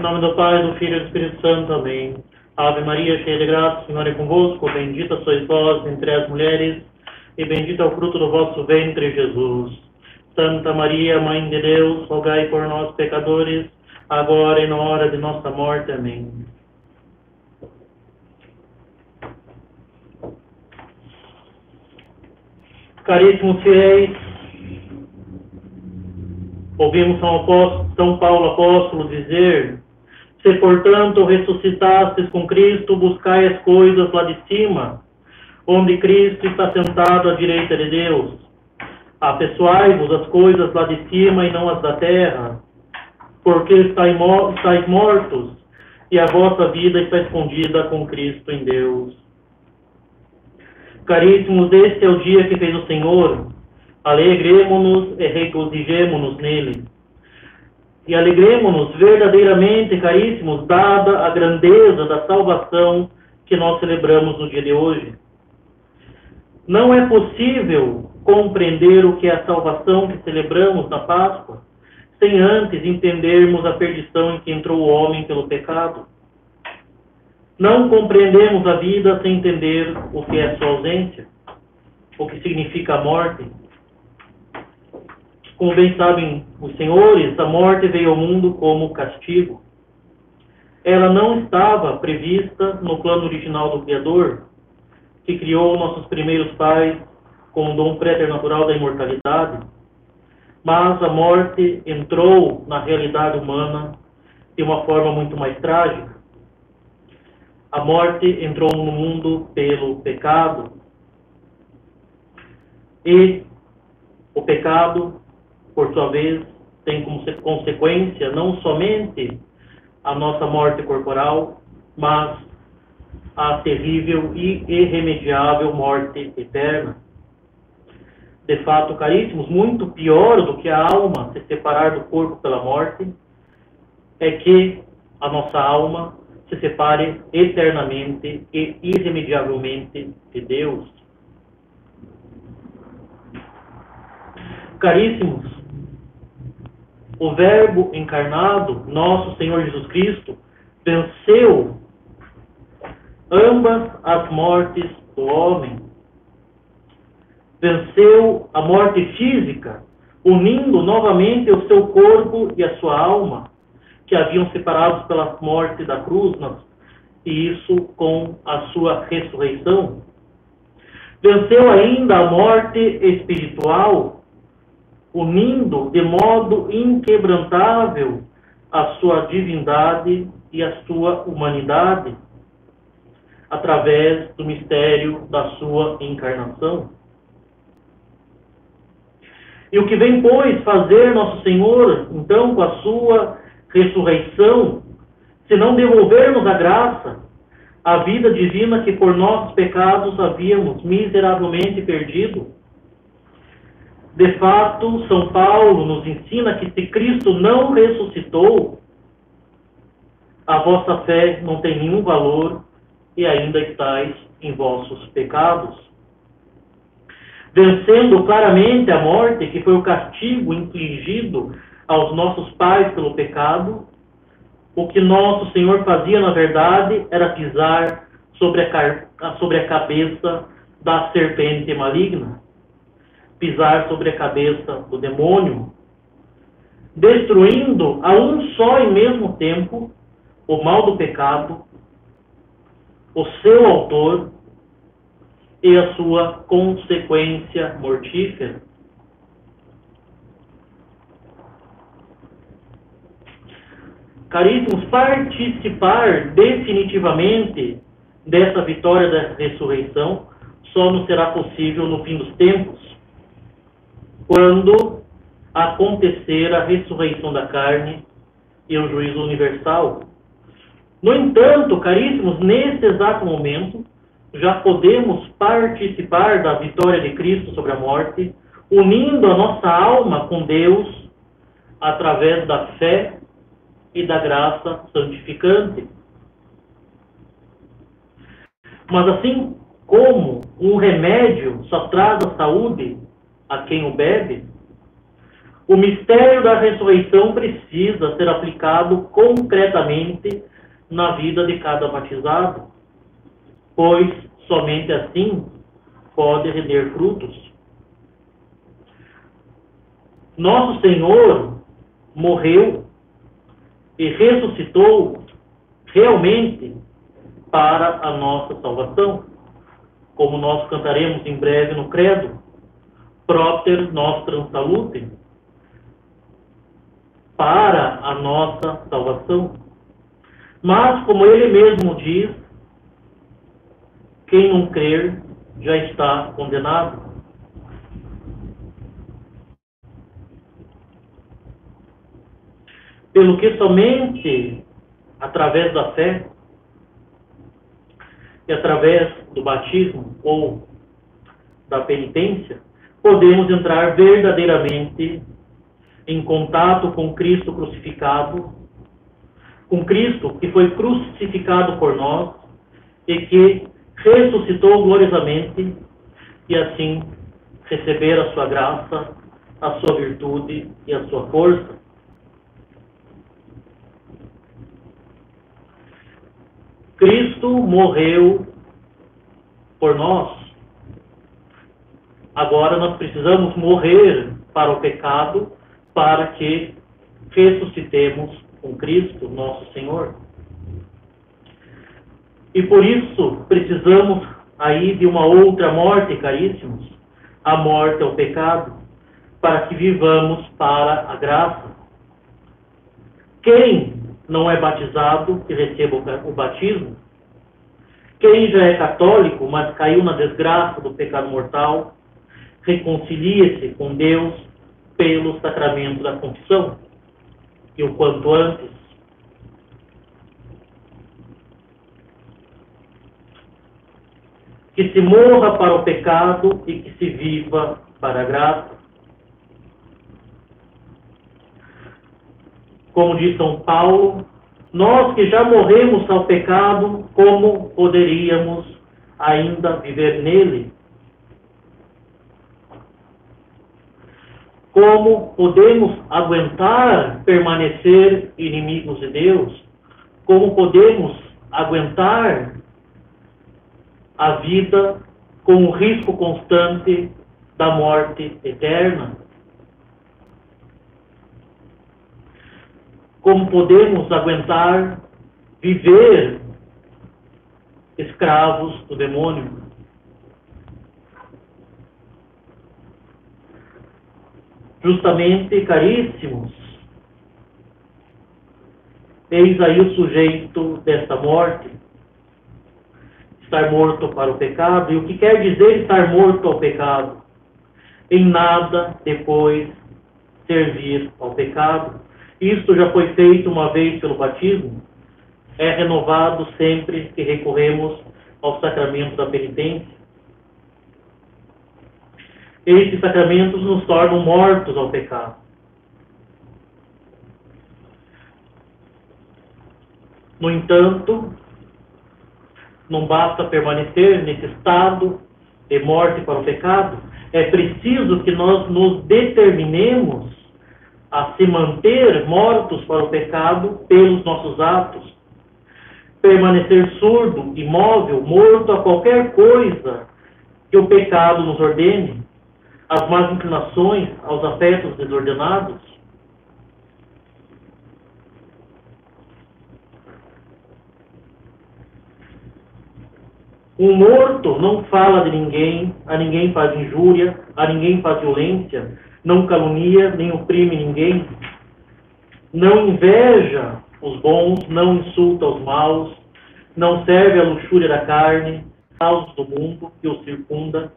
Em nome do Pai, do Filho e do Espírito Santo. Amém. Ave Maria, cheia de graça, o Senhor é convosco. Bendita sois vós entre as mulheres, e bendito é o fruto do vosso ventre, Jesus. Santa Maria, Mãe de Deus, rogai por nós, pecadores, agora e na hora de nossa morte. Amém. Caríssimos fiéis, ouvimos São, Paulo apóstolo dizer: Se portanto ressuscitastes com Cristo, buscai as coisas lá de cima, onde Cristo está sentado à direita de Deus. Apessoai-vos as coisas lá de cima e não as da terra, porque estáis mortos e a vossa vida está escondida com Cristo em Deus. Caríssimos, este é o dia que fez o Senhor. Alegremos-nos e regozijemos-nos nele. E alegremos-nos verdadeiramente, caríssimos, dada a grandeza da salvação que nós celebramos no dia de hoje. Não é possível compreender o que é a salvação que celebramos na Páscoa sem antes entendermos a perdição em que entrou o homem pelo pecado. Não compreendemos a vida sem entender o que é sua ausência, o que significa a morte. Como bem sabem os senhores, a morte veio ao mundo como castigo. Ela não estava prevista no plano original do Criador, que criou nossos primeiros pais com o dom préternatural da imortalidade, mas a morte entrou na realidade humana de uma forma muito mais trágica. A morte entrou no mundo pelo pecado. E o pecado, por sua vez, tem como consequência não somente a nossa morte corporal, mas a terrível e irremediável morte eterna. De fato, caríssimos, muito pior do que a alma se separar do corpo pela morte é que a nossa alma se separe eternamente e irremediavelmente de Deus. Caríssimos, o Verbo encarnado, nosso Senhor Jesus Cristo, venceu ambas as mortes do homem. Venceu a morte física, unindo novamente o seu corpo e a sua alma que haviam separados pela morte da cruz, e isso com a sua ressurreição. Venceu ainda a morte espiritual, unindo de modo inquebrantável a sua divindade e a sua humanidade, através do mistério da sua encarnação. E o que vem, pois, fazer Nosso Senhor, então, com a sua ressurreição, se não devolvermos a graça, a vida divina que por nossos pecados havíamos miseravelmente perdido. De fato, São Paulo nos ensina que se Cristo não ressuscitou, a vossa fé não tem nenhum valor e ainda estáis em vossos pecados. Vencendo claramente a morte, que foi o castigo infligido aos nossos pais pelo pecado, o que nosso Senhor fazia, na verdade, era pisar sobre a, sobre a cabeça da serpente maligna, pisar sobre a cabeça do demônio, destruindo a um só e mesmo tempo o mal do pecado, o seu autor e a sua consequência mortífera. Caríssimos, participar definitivamente dessa vitória da ressurreição só nos será possível no fim dos tempos, quando acontecer a ressurreição da carne e o juízo universal. No entanto, caríssimos, nesse exato momento, já podemos participar da vitória de Cristo sobre a morte, unindo a nossa alma com Deus através da fé e da graça santificante. Mas assim como um remédio só traz a saúde a quem o bebe, O mistério da ressurreição precisa ser aplicado concretamente na vida de cada batizado, pois somente assim pode render frutos. Nosso Senhor morreu e ressuscitou realmente para a nossa salvação, como nós cantaremos em breve no Credo, Propter Nostram Salutem, para a nossa salvação. Mas, como ele mesmo diz, quem não crer já está condenado. Pelo que somente através da fé e através do batismo ou da penitência, podemos entrar verdadeiramente em contato com Cristo crucificado, com Cristo que foi crucificado por nós e que ressuscitou gloriosamente e assim receber a sua graça, a sua virtude e a sua força. Cristo morreu por nós. Agora nós precisamos morrer para o pecado para que ressuscitemos com Cristo, nosso Senhor. E por isso precisamos aí de uma outra morte, caríssimos, a morte ao pecado, para que vivamos para a graça. Quem não é batizado que receba o batismo, quem já é católico, mas caiu na desgraça do pecado mortal, reconcilie-se com Deus pelo sacramento da confissão, e o quanto antes. Que se morra para o pecado e que se viva para a graça. Como diz São Paulo, nós que já morremos ao pecado, como poderíamos ainda viver nele? Como podemos aguentar permanecer inimigos de Deus? Como podemos aguentar a vida com o risco constante da morte eterna? Como podemos aguentar viver escravos do demônio? Justamente, caríssimos, eis aí o sujeito desta morte, estar morto para o pecado. E o que quer dizer estar morto ao pecado? Em nada depois servir ao pecado. Isto já foi feito uma vez pelo batismo, é renovado sempre que recorremos ao sacramento da penitência. Esses sacramentos nos tornam mortos ao pecado. No entanto, não basta permanecer nesse estado de morte para o pecado, é preciso que nós nos determinemos a se manter mortos para o pecado pelos nossos atos, permanecer surdo, imóvel, morto a qualquer coisa que o pecado nos ordene, às más inclinações, aos afetos desordenados. Um morto não fala de ninguém, a ninguém faz injúria, a ninguém faz violência, não calunia nem oprime ninguém, não inveja os bons, não insulta os maus, não serve a luxúria da carne, caos do mundo que o circunda,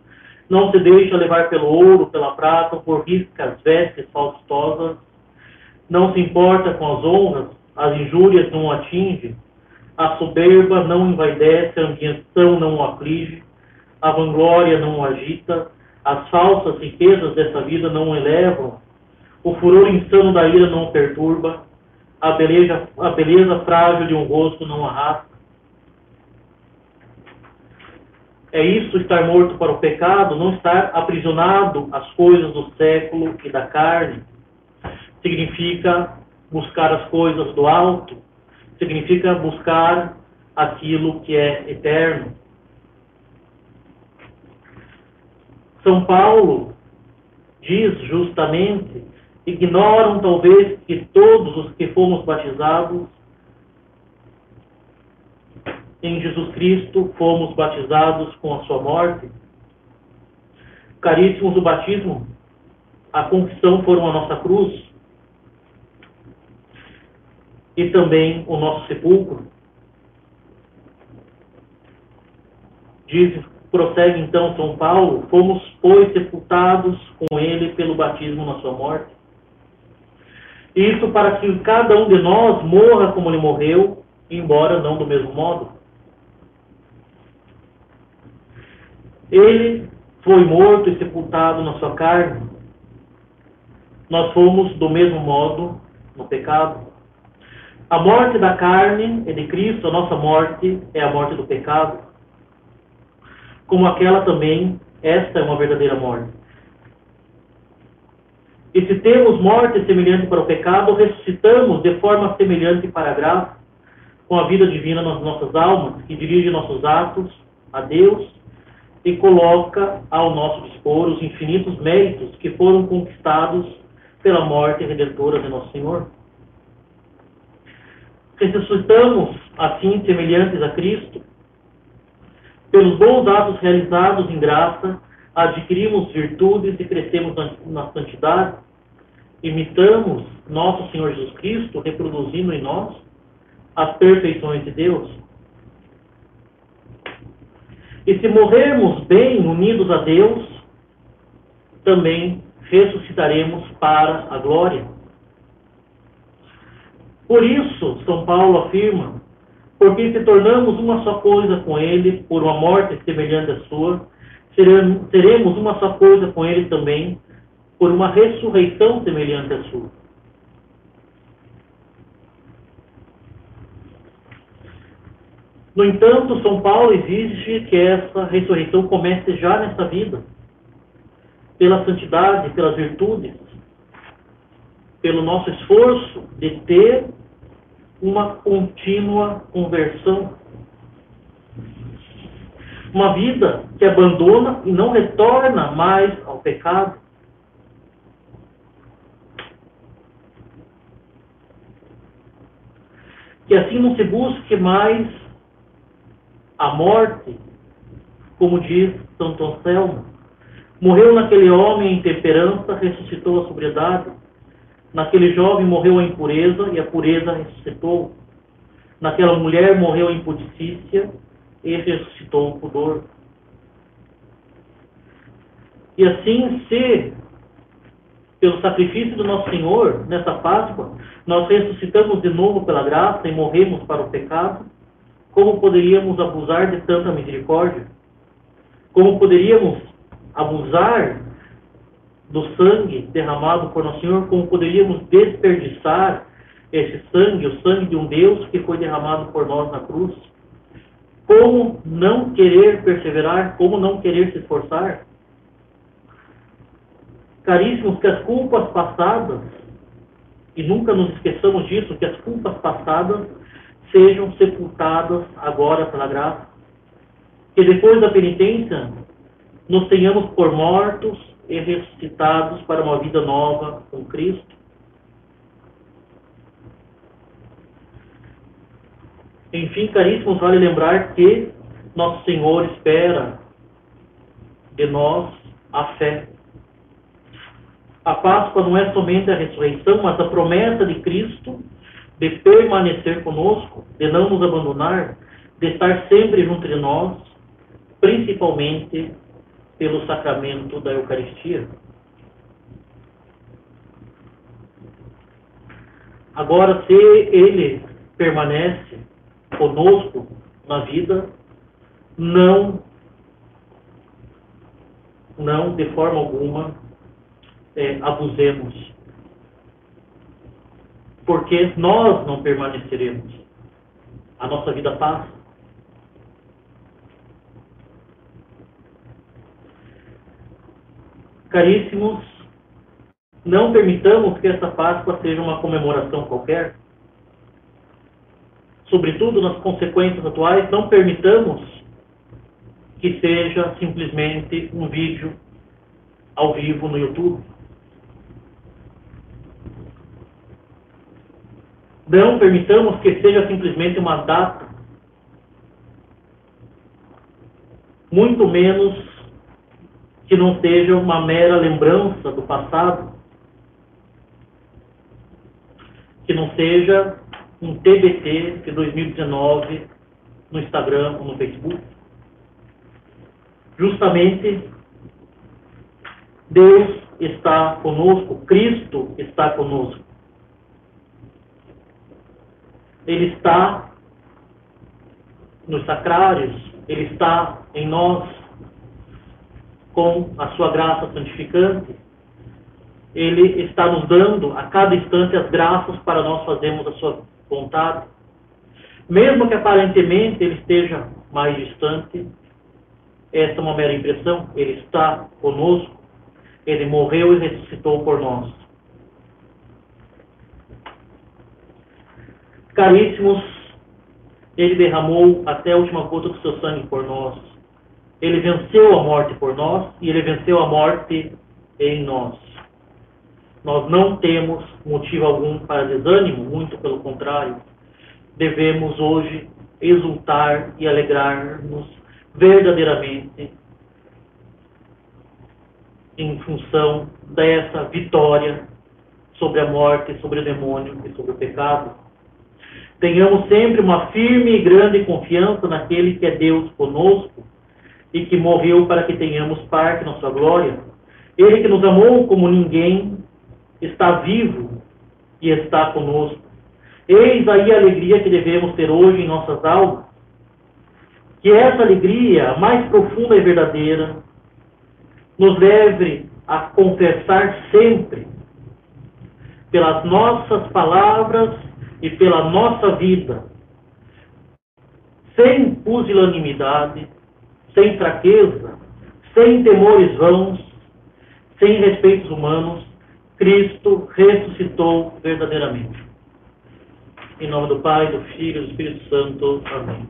não se deixa levar pelo ouro, pela prata, por riscas vestes faustosas, não se importa com as honras, as injúrias não o atinge, a soberba não envaidece, a ambição não o aflige, a vanglória não o agita, as falsas riquezas dessa vida não o elevam, o furor insano da ira não o perturba, a beleza, a beleza frágil de um rosto não arrasta. É isso estar morto para o pecado, não estar aprisionado às coisas do século e da carne, significa buscar as coisas do alto, significa buscar aquilo que é eterno. São Paulo diz justamente: ignoram talvez que todos os que fomos batizados em Jesus Cristo fomos batizados com a sua morte. Caríssimos, o batismo, a confissão foram a nossa cruz e também o nosso sepulcro. Diz Prossegue então São Paulo: Fomos, pois, sepultados com ele pelo batismo na sua morte. Isso para que cada um de nós morra como ele morreu, embora não do mesmo modo. Ele foi morto e sepultado na sua carne. Nós fomos do mesmo modo no pecado. A morte da carne é de Cristo, a nossa morte é a morte do pecado como aquela também, esta é uma verdadeira morte. E se temos morte semelhante para o pecado, ressuscitamos de forma semelhante para a graça, com a vida divina nas nossas almas, que dirige nossos atos a Deus e coloca ao nosso dispor os infinitos méritos que foram conquistados pela morte redentora de nosso Senhor. Ressuscitamos, assim, semelhantes a Cristo, pelos bons atos realizados em graça, adquirimos virtudes e crescemos na, santidade. Imitamos nosso Senhor Jesus Cristo, reproduzindo em nós as perfeições de Deus. E se morrermos bem unidos a Deus, também ressuscitaremos para a glória. Por isso, São Paulo afirma porque se tornamos uma só coisa com ele por uma morte semelhante à sua, seremos uma só coisa com ele também por uma ressurreição semelhante à sua. No entanto, São Paulo exige que essa ressurreição comece já nesta vida, pela santidade, pelas virtudes, pelo nosso esforço de ter uma contínua conversão. Uma vida que abandona e não retorna mais ao pecado. Que assim não se busque mais a morte, como diz Santo Anselmo. Morreu naquele homem em temperança, ressuscitou a sobriedade Naquele jovem morreu a impureza e a pureza ressuscitou. Naquela mulher morreu a impudicícia e ressuscitou o pudor. E assim, se pelo sacrifício do nosso Senhor, nessa Páscoa, nós ressuscitamos de novo pela graça e morremos para o pecado, como poderíamos abusar de tanta misericórdia? Como poderíamos abusar do sangue derramado por nosso Senhor, como poderíamos desperdiçar esse sangue, o sangue de um Deus que foi derramado por nós na cruz? Como não querer perseverar? Como não querer se esforçar? Caríssimos, que as culpas passadas, e nunca nos esqueçamos disso, que as culpas passadas sejam sepultadas agora pela graça. Que depois da penitência nos tenhamos por mortos e ressuscitados para uma vida nova com Cristo. Enfim, caríssimos, vale lembrar que nosso Senhor espera de nós a fé. A Páscoa não é somente a ressurreição, mas a promessa de Cristo de permanecer conosco, de não nos abandonar, de estar sempre junto de nós, principalmente pelo sacramento da Eucaristia. Agora, se ele permanece conosco na vida, não, não de forma alguma é, abusemos, porque nós não permaneceremos. A nossa vida passa. Caríssimos, Não permitamos que essa Páscoa seja uma comemoração qualquer. Sobretudo nas consequências atuais, não permitamos que seja simplesmente um vídeo ao vivo no YouTube. Não permitamos que seja simplesmente uma data, muito menos que não seja uma mera lembrança do passado, que não seja um TBT de 2019 no Instagram ou no Facebook. Justamente Deus está conosco, Cristo está conosco. Ele está nos sacrários, Ele está em nós com a sua graça santificante. Ele está nos dando a cada instante as graças para nós fazermos a sua vontade. Mesmo que aparentemente ele esteja mais distante, esta é uma mera impressão, ele está conosco ele morreu e ressuscitou por nós. Caríssimos, ele derramou até a última gota do seu sangue por nós. Ele venceu a morte por nós e ele venceu a morte em nós. Nós não temos motivo algum para desânimo, muito pelo contrário. Devemos hoje exultar e alegrar-nos verdadeiramente em função dessa vitória sobre a morte, sobre o demônio e sobre o pecado. Tenhamos sempre uma firme e grande confiança naquele que é Deus conosco e que morreu para que tenhamos parte na sua glória. Ele que nos amou como ninguém está vivo e está conosco. Eis aí a alegria que devemos ter hoje em nossas almas. Que essa alegria, mais profunda e verdadeira, nos leve a confessar sempre, pelas nossas palavras e pela nossa vida, sem pusilanimidade, sem fraqueza, sem temores vãos, sem respeitos humanos, Cristo ressuscitou verdadeiramente. Em nome do Pai, do Filho e do Espírito Santo. Amém.